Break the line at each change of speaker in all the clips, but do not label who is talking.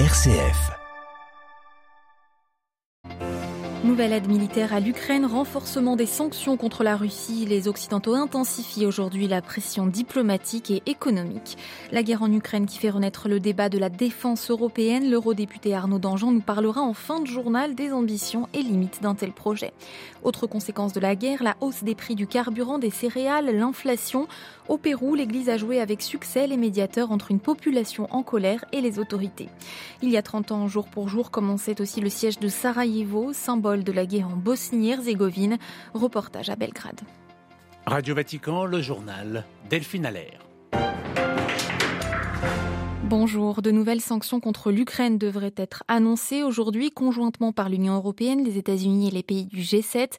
RCF.
Nouvelle aide militaire à l'Ukraine, renforcement des sanctions contre la Russie. Les Occidentaux intensifient aujourd'hui la pression diplomatique et économique. La guerre en Ukraine qui fait renaître le débat de la défense européenne. L'eurodéputé Arnaud Dangean nous parlera en fin de journal des ambitions et limites d'un tel projet. Autre conséquence de la guerre, la hausse des prix du carburant, des céréales, l'inflation. Au Pérou, l'Église a joué avec succès les médiateurs entre une population en colère et les autorités. Il y a 30 ans, jour pour jour, commençait aussi le siège de Sarajevo, symbole de la guerre en Bosnie-Herzégovine. Reportage à Belgrade.
Radio Vatican, le journal Delphine Allaire.
Bonjour. De nouvelles sanctions contre l'Ukraine devraient être annoncées aujourd'hui conjointement par l'Union européenne, les États-Unis et les pays du G7.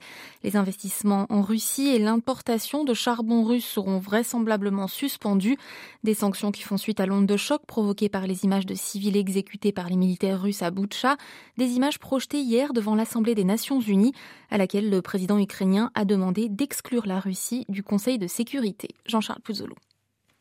Les investissements en Russie et l'importation de charbon russe seront vraisemblablement suspendus. Des sanctions qui font suite à l'onde de choc provoquée par les images de civils exécutés par les militaires russes à Boutcha. Des images projetées hier devant l'Assemblée des Nations Unies, à laquelle le président ukrainien a demandé d'exclure la Russie du Conseil de sécurité. Jean-Charles Puzolo.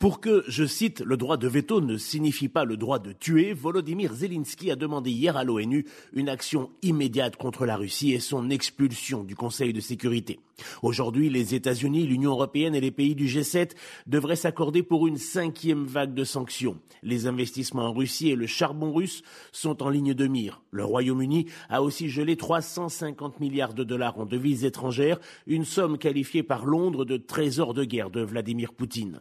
Pour que, je cite, le droit de veto ne signifie pas le droit de tuer, Volodymyr Zelensky a demandé hier à l'ONU une action immédiate contre la Russie et son expulsion du Conseil de sécurité. Aujourd'hui, les États-Unis, l'Union européenne et les pays du G7 devraient s'accorder pour une cinquième vague de sanctions. Les investissements en Russie et le charbon russe sont en ligne de mire. Le Royaume-Uni a aussi gelé 350 milliards de dollars en devises étrangères, une somme qualifiée par Londres de trésor de guerre de Vladimir Poutine.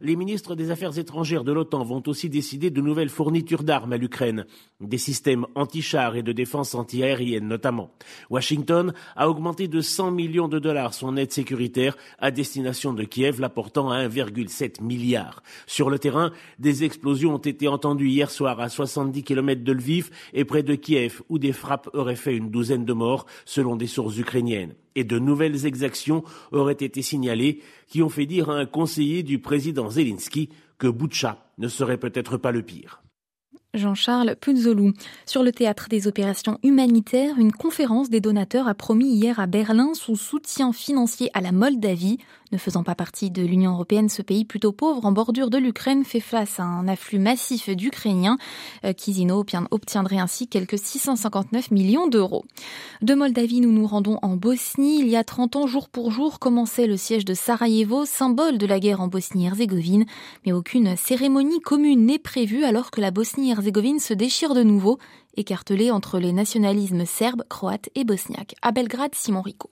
Les ministres des Affaires étrangères de l'OTAN vont aussi décider de nouvelles fournitures d'armes à l'Ukraine, des systèmes anti-chars et de défense anti-aérienne notamment. Washington a augmenté de 100 millions de dollars son aide sécuritaire à destination de Kiev, l'apportant à 1,7 milliard. Sur le terrain, des explosions ont été entendues hier soir à 70 km de Lviv et près de Kiev, où des frappes auraient fait une douzaine de morts, selon des sources ukrainiennes. Et de nouvelles exactions auraient été signalées, qui ont fait dire à un conseiller du président Zelensky que Boutcha ne serait peut-être pas le pire.
Jean-Charles Puzzolou. Sur le théâtre des opérations humanitaires, une conférence des donateurs a promis hier à Berlin son soutien financier à la Moldavie. Ne faisant pas partie de l'Union européenne, ce pays plutôt pauvre en bordure de l'Ukraine fait face à un afflux massif d'Ukrainiens. Euh, Kizino obtiendrait ainsi quelques 659 millions d'euros. De Moldavie, nous nous rendons en Bosnie. Il y a 30 ans, jour pour jour, commençait le siège de Sarajevo, symbole de la guerre en Bosnie-Herzégovine. Mais aucune cérémonie commune n'est prévue alors que la Bosnie-Herzégovine se déchire de nouveau, écartelée entre les nationalismes serbes, croates et bosniaques. À Belgrade, Simon Rico.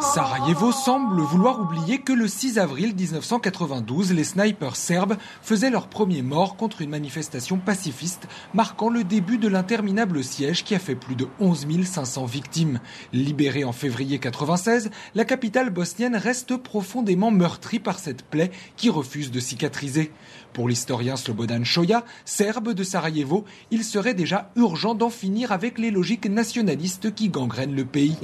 Sarajevo semble vouloir oublier que le 6 avril 1992, les snipers serbes faisaient leur premier mort contre une manifestation pacifiste, marquant le début de l'interminable siège qui a fait plus de 11 500 victimes. Libérée en février 96, la capitale bosnienne reste profondément meurtrie par cette plaie qui refuse de cicatriser. Pour l'historien Slobodan Shoya, serbe de Sarajevo, il serait déjà urgent d'en finir avec les logiques nationalistes qui gangrènent le pays.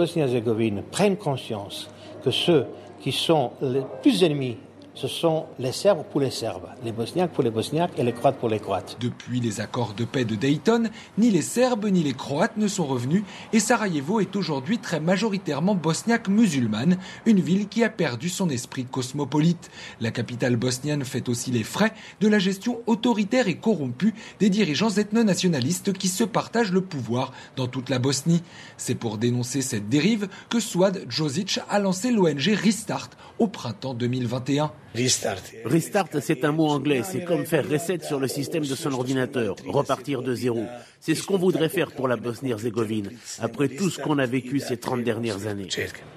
Bosnie-Herzégovine prenne conscience que ceux qui sont les plus ennemis ce sont les Serbes pour les Serbes, les Bosniaques pour les Bosniaques et les Croates pour les Croates.
Depuis les accords de paix de Dayton, ni les Serbes ni les Croates ne sont revenus et Sarajevo est aujourd'hui très majoritairement bosniaque musulmane, une ville qui a perdu son esprit cosmopolite. La capitale bosnienne fait aussi les frais de la gestion autoritaire et corrompue des dirigeants ethno-nationalistes qui se partagent le pouvoir dans toute la Bosnie. C'est pour dénoncer cette dérive que Swad Josic a lancé l'ONG Restart au printemps 2021.
Restart, c'est un mot anglais. C'est comme faire reset sur le système de son ordinateur, repartir de zéro. C'est ce qu'on voudrait faire pour la Bosnie-Herzégovine, après tout ce qu'on a vécu ces 30 dernières années.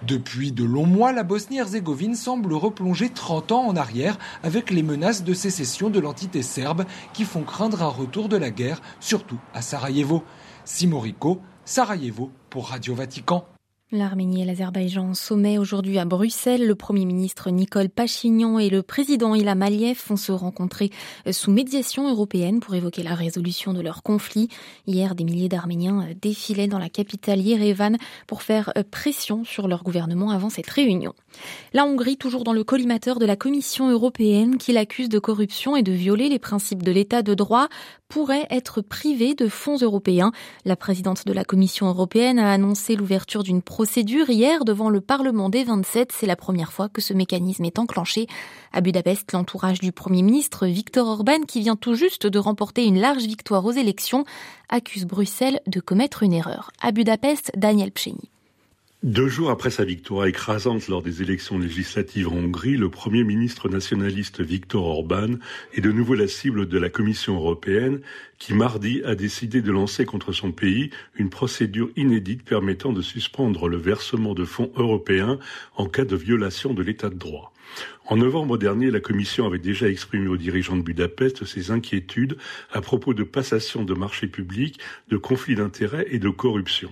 Depuis de longs mois, la Bosnie-Herzégovine semble replonger 30 ans en arrière avec les menaces de sécession de l'entité serbe qui font craindre un retour de la guerre, surtout à Sarajevo. Simorico, Sarajevo pour Radio Vatican.
L'Arménie et l'Azerbaïdjan en sommet aujourd'hui à Bruxelles. Le Premier ministre Nicole Pachignan et le président Ilham Aliyev vont se rencontrer sous médiation européenne pour évoquer la résolution de leur conflit. Hier, des milliers d'Arméniens défilaient dans la capitale Yerevan pour faire pression sur leur gouvernement avant cette réunion. La Hongrie, toujours dans le collimateur de la Commission européenne qui l'accuse de corruption et de violer les principes de l'état de droit, pourrait être privée de fonds européens. La présidente de la Commission européenne a annoncé l'ouverture d'une procédure procédure hier devant le Parlement des 27. C'est la première fois que ce mécanisme est enclenché. À Budapest, l'entourage du Premier ministre Viktor Orban, qui vient tout juste de remporter une large victoire aux élections, accuse Bruxelles de commettre une erreur. À Budapest, Daniel Pcheny.
Deux jours après sa victoire écrasante lors des élections législatives en Hongrie, le Premier ministre nationaliste Viktor Orban est de nouveau la cible de la Commission européenne qui, mardi, a décidé de lancer contre son pays une procédure inédite permettant de suspendre le versement de fonds européens en cas de violation de l'état de droit. En novembre dernier, la Commission avait déjà exprimé aux dirigeants de Budapest ses inquiétudes à propos de passation de marchés publics, de conflits d'intérêts et de corruption.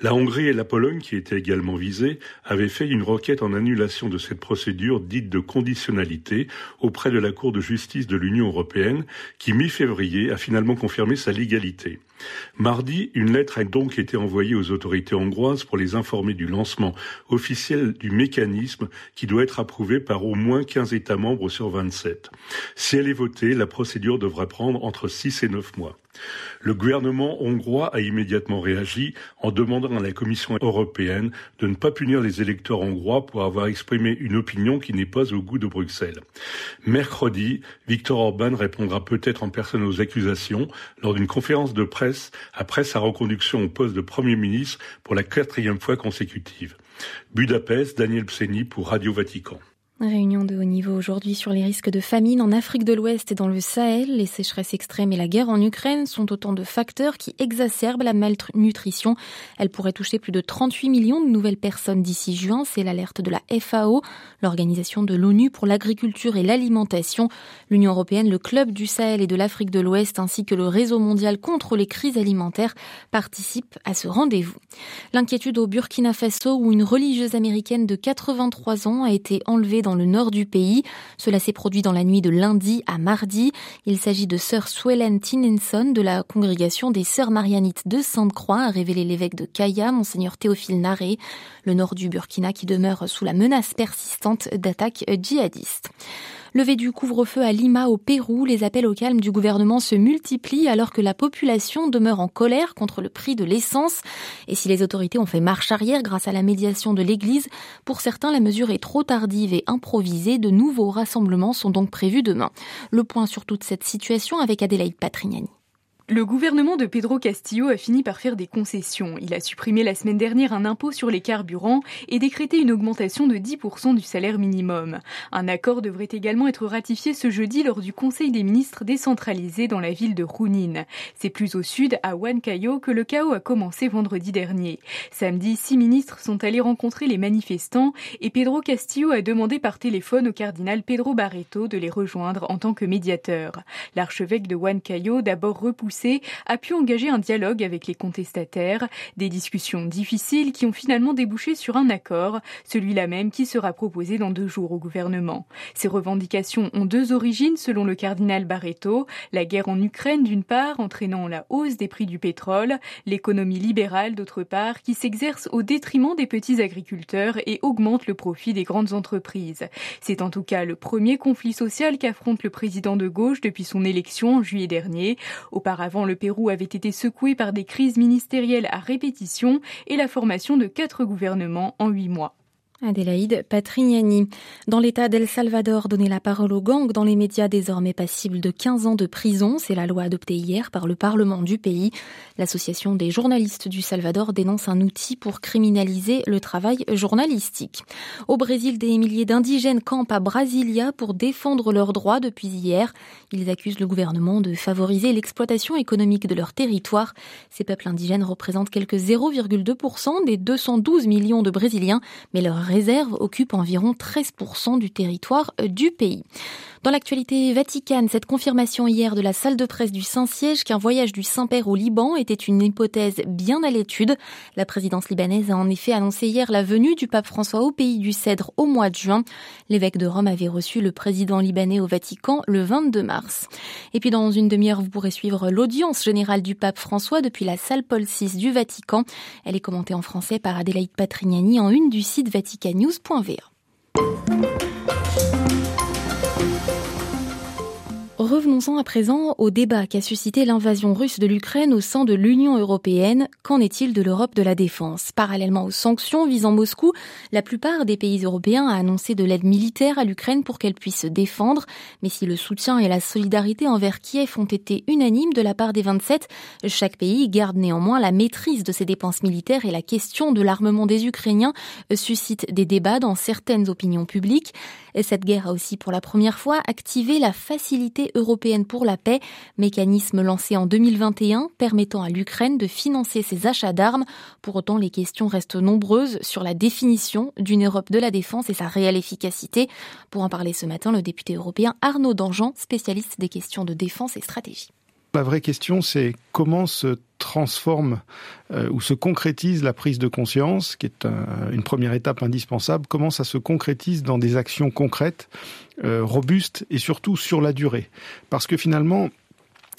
La Hongrie et la Pologne, qui étaient également visées, avaient fait une requête en annulation de cette procédure dite de conditionnalité auprès de la Cour de justice de l'Union européenne, qui mi-février a finalement confirmé sa légalité. Mardi, une lettre a donc été envoyée aux autorités hongroises pour les informer du lancement officiel du mécanisme qui doit être approuvé par au moins 15 États membres sur 27. Si elle est votée, la procédure devrait prendre entre 6 et 9 mois. Le gouvernement hongrois a immédiatement réagi en demandant à la Commission européenne de ne pas punir les électeurs hongrois pour avoir exprimé une opinion qui n'est pas au goût de Bruxelles. Mercredi, Viktor Orban répondra peut-être en personne aux accusations lors d'une conférence de presse après sa reconduction au poste de Premier ministre pour la quatrième fois consécutive. Budapest, Daniel Pseni pour Radio Vatican.
Réunion de haut niveau aujourd'hui sur les risques de famine en Afrique de l'Ouest et dans le Sahel. Les sécheresses extrêmes et la guerre en Ukraine sont autant de facteurs qui exacerbent la malnutrition. Elle pourrait toucher plus de 38 millions de nouvelles personnes d'ici juin. C'est l'alerte de la FAO, l'organisation de l'ONU pour l'agriculture et l'alimentation. L'Union européenne, le Club du Sahel et de l'Afrique de l'Ouest ainsi que le Réseau mondial contre les crises alimentaires participent à ce rendez-vous. L'inquiétude au Burkina Faso où une religieuse américaine de 83 ans a été enlevée dans le nord du pays. Cela s'est produit dans la nuit de lundi à mardi. Il s'agit de sœur Swellen Tinenson de la congrégation des sœurs marianites de Sainte-Croix, a révélé l'évêque de Kaya, monseigneur Théophile Naré, le nord du Burkina qui demeure sous la menace persistante d'attaques djihadistes. Levé du couvre-feu à Lima au Pérou, les appels au calme du gouvernement se multiplient alors que la population demeure en colère contre le prix de l'essence. Et si les autorités ont fait marche arrière grâce à la médiation de l'Église, pour certains la mesure est trop tardive et improvisée. De nouveaux rassemblements sont donc prévus demain. Le point sur toute cette situation avec Adélaïde Patrignani.
Le gouvernement de Pedro Castillo a fini par faire des concessions. Il a supprimé la semaine dernière un impôt sur les carburants et décrété une augmentation de 10% du salaire minimum. Un accord devrait également être ratifié ce jeudi lors du Conseil des ministres décentralisé dans la ville de Junín. C'est plus au sud, à Huancayo, que le chaos a commencé vendredi dernier. Samedi, six ministres sont allés rencontrer les manifestants et Pedro Castillo a demandé par téléphone au cardinal Pedro Barreto de les rejoindre en tant que médiateur. L'archevêque de Huancayo, d'abord repoussé a pu engager un dialogue avec les contestataires, des discussions difficiles qui ont finalement débouché sur un accord, celui-là même qui sera proposé dans deux jours au gouvernement. Ces revendications ont deux origines selon le cardinal Barreto, la guerre en Ukraine d'une part entraînant la hausse des prix du pétrole, l'économie libérale d'autre part qui s'exerce au détriment des petits agriculteurs et augmente le profit des grandes entreprises. C'est en tout cas le premier conflit social qu'affronte le président de gauche depuis son élection en juillet dernier. Auparavant, avant, le Pérou avait été secoué par des crises ministérielles à répétition et la formation de quatre gouvernements en huit mois.
Adélaïde Patrignani. Dans l'État d'El Salvador, donner la parole aux gangs dans les médias désormais passibles de 15 ans de prison, c'est la loi adoptée hier par le Parlement du pays. L'association des journalistes du Salvador dénonce un outil pour criminaliser le travail journalistique. Au Brésil, des milliers d'indigènes campent à Brasilia pour défendre leurs droits depuis hier. Ils accusent le gouvernement de favoriser l'exploitation économique de leur territoire. Ces peuples indigènes représentent quelques 0,2% des 212 millions de Brésiliens, mais leur réserve occupe environ 13% du territoire euh, du pays. Dans l'actualité vaticane, cette confirmation hier de la salle de presse du Saint-Siège qu'un voyage du Saint-Père au Liban était une hypothèse bien à l'étude. La présidence libanaise a en effet annoncé hier la venue du pape François au pays du Cèdre au mois de juin. L'évêque de Rome avait reçu le président libanais au Vatican le 22 mars. Et puis dans une demi-heure, vous pourrez suivre l'audience générale du pape François depuis la salle Paul VI du Vatican. Elle est commentée en français par Adélaïde Patrignani en une du site vaticanews.va. Revenons-en à présent au débat qu'a suscité l'invasion russe de l'Ukraine au sein de l'Union européenne. Qu'en est-il de l'Europe de la défense? Parallèlement aux sanctions visant Moscou, la plupart des pays européens ont annoncé de l'aide militaire à l'Ukraine pour qu'elle puisse se défendre. Mais si le soutien et la solidarité envers Kiev ont été unanimes de la part des 27, chaque pays garde néanmoins la maîtrise de ses dépenses militaires et la question de l'armement des Ukrainiens suscite des débats dans certaines opinions publiques. Et cette guerre a aussi pour la première fois activé la facilité européenne pour la paix, mécanisme lancé en 2021 permettant à l'Ukraine de financer ses achats d'armes. Pour autant, les questions restent nombreuses sur la définition d'une Europe de la défense et sa réelle efficacité. Pour en parler ce matin, le député européen Arnaud Dangean, spécialiste des questions de défense et stratégie.
La vraie question, c'est comment se transforme euh, ou se concrétise la prise de conscience, qui est une première étape indispensable, comment ça se concrétise dans des actions concrètes, euh, robustes et surtout sur la durée? Parce que finalement,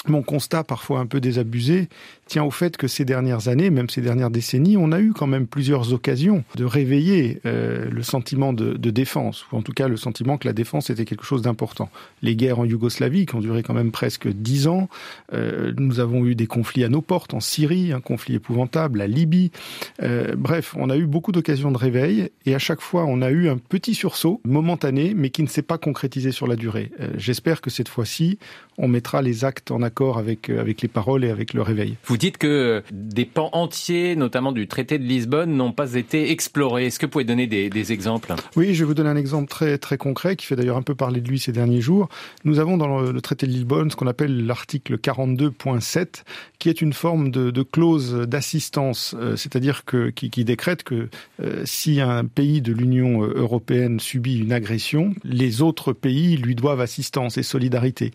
mon constat, parfois un peu désabusé, tient au fait que ces dernières années, même ces dernières décennies, on a eu quand même plusieurs occasions de réveiller euh, le sentiment de, défense, ou en tout cas le sentiment que la défense était quelque chose d'important. Les guerres en Yougoslavie, qui ont duré quand même presque dix ans, euh, nous avons eu des conflits à nos portes, en Syrie, un conflit épouvantable, la Libye. Euh, bref, on a eu beaucoup d'occasions de réveil, et à chaque fois, on a eu un petit sursaut momentané, mais qui ne s'est pas concrétisé sur la durée. J'espère que cette fois-ci, on mettra les actes en accord avec, euh, avec les paroles et avec le réveil.
Vous dites que des pans entiers, notamment du traité de Lisbonne, n'ont pas été explorés. Est-ce que vous pouvez donner des, des, exemples?
Oui, je vais vous donner un exemple très, très concret qui fait d'ailleurs un peu parler de lui ces derniers jours. Nous avons dans le, le traité de Lisbonne ce qu'on appelle l'article 42.7, qui est une forme de, de clause d'assistance, euh, c'est-à-dire que qui, qui, décrète que euh, si un pays de l'Union euh, européenne subit une agression, les autres pays lui doivent assistance et solidarité.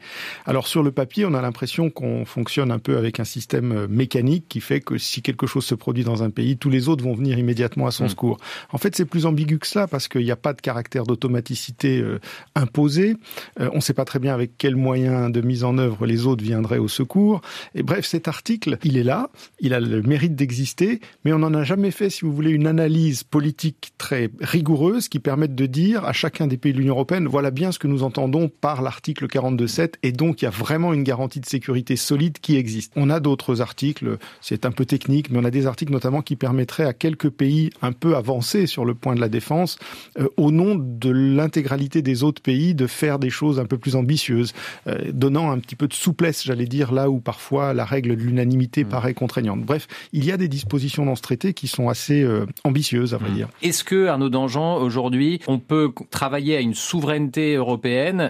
Alors sur le papier, on a l'impression qu'on fonctionne un peu avec un système mécanique qui fait que si quelque chose se produit dans un pays, tous les autres vont venir immédiatement à son mmh. secours. En fait, c'est plus ambigu que cela parce qu'il n'y a pas de caractère d'automaticité euh, imposé. Euh, on ne sait pas très bien avec quels moyens de mise en œuvre les autres viendraient au secours. Et bref, cet article, il est là, il a le mérite d'exister, mais on n'en a jamais fait, si vous voulez, une analyse politique très rigoureuse qui permette de dire à chacun des pays de l'Union européenne, voilà bien ce que nous entendons par l'article 42.7, et donc il y a vraiment une garantie de sécurité solide qui existe. On a d'autres articles, c'est un peu technique, mais on a des articles notamment qui permettraient à quelques pays un peu avancés sur le point de la défense, euh, au nom de l'intégralité des autres pays, de faire des choses un peu plus ambitieuses, euh, donnant un petit peu de souplesse, j'allais dire, là où parfois la règle de l'unanimité mmh. paraît contraignante. Bref, il y a des dispositions dans ce traité qui sont assez euh, ambitieuses, à vrai mmh. dire.
Est-ce que, Arnaud Dangean, aujourd'hui, on peut travailler à une souveraineté européenne,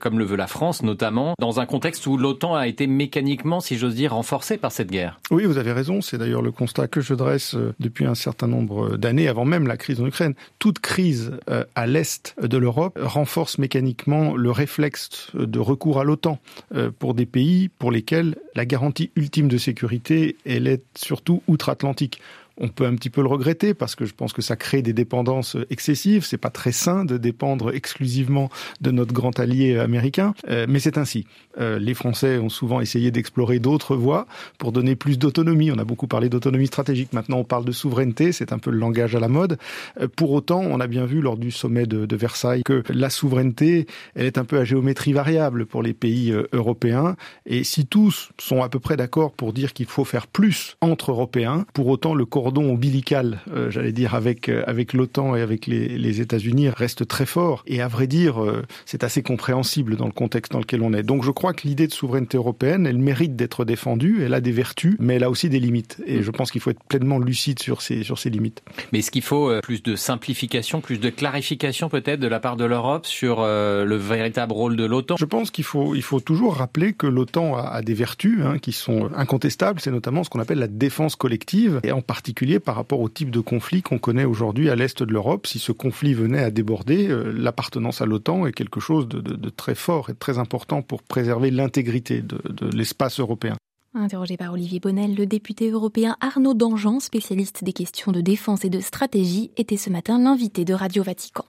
comme le veut la France notamment, dans un contexte où l'OTAN a été mécaniquement, si j'ose dire, renforcée par cette guerre
Oui, vous avez raison. C'est d'ailleurs le constat que je dresse euh, depuis un certain nombre d'années, avant même la crise en Ukraine. Toute crise euh, à l'est de l'Europe renforce mécaniquement le réflexe de recours à l'OTAN euh, pour des pays pour lesquels la garantie ultime de sécurité, elle est surtout outre-Atlantique. On peut un petit peu le regretter parce que je pense que ça crée des dépendances excessives. C'est pas très sain de dépendre exclusivement de notre grand allié américain, euh, mais c'est ainsi. Euh, les Français ont souvent essayé d'explorer d'autres voies pour donner plus d'autonomie. On a beaucoup parlé d'autonomie stratégique. Maintenant, on parle de souveraineté. C'est un peu le langage à la mode. Euh, pour autant, on a bien vu lors du sommet de, de, Versailles que la souveraineté, elle est un peu à géométrie variable pour les pays euh, européens. Et si tous sont à peu près d'accord pour dire qu'il faut faire plus entre Européens, pour autant le cordon ombilical, euh, j'allais dire, avec, avec l'OTAN et avec les, les États-Unis reste très fort. Et à vrai dire, c'est assez compréhensible dans le contexte dans lequel on est. Donc je crois que l'idée de souveraineté européenne, elle mérite d'être défendue, elle a des vertus, mais elle a aussi des limites. Et je pense qu'il faut être pleinement lucide sur ces, sur ces limites.
Mais est-ce qu'il faut plus de simplification, plus de clarification peut-être de la part de l'Europe sur le véritable rôle de l'OTAN?
Je pense qu'il faut, il faut toujours rappeler que l'OTAN a, a, des vertus hein, qui sont incontestables. C'est notamment ce qu'on appelle la défense collective, et en particulier par rapport au type de conflit qu'on connaît aujourd'hui à l'est de l'Europe. Si ce conflit venait à déborder, euh, l'appartenance à l'OTAN est quelque chose de, de, de, très fort et de très important pour l'intégrité de, de l'espace européen.
Interrogé par Olivier Bonnel, le député européen Arnaud Dangean, spécialiste des questions de défense et de stratégie, était ce matin l'invité de Radio Vatican.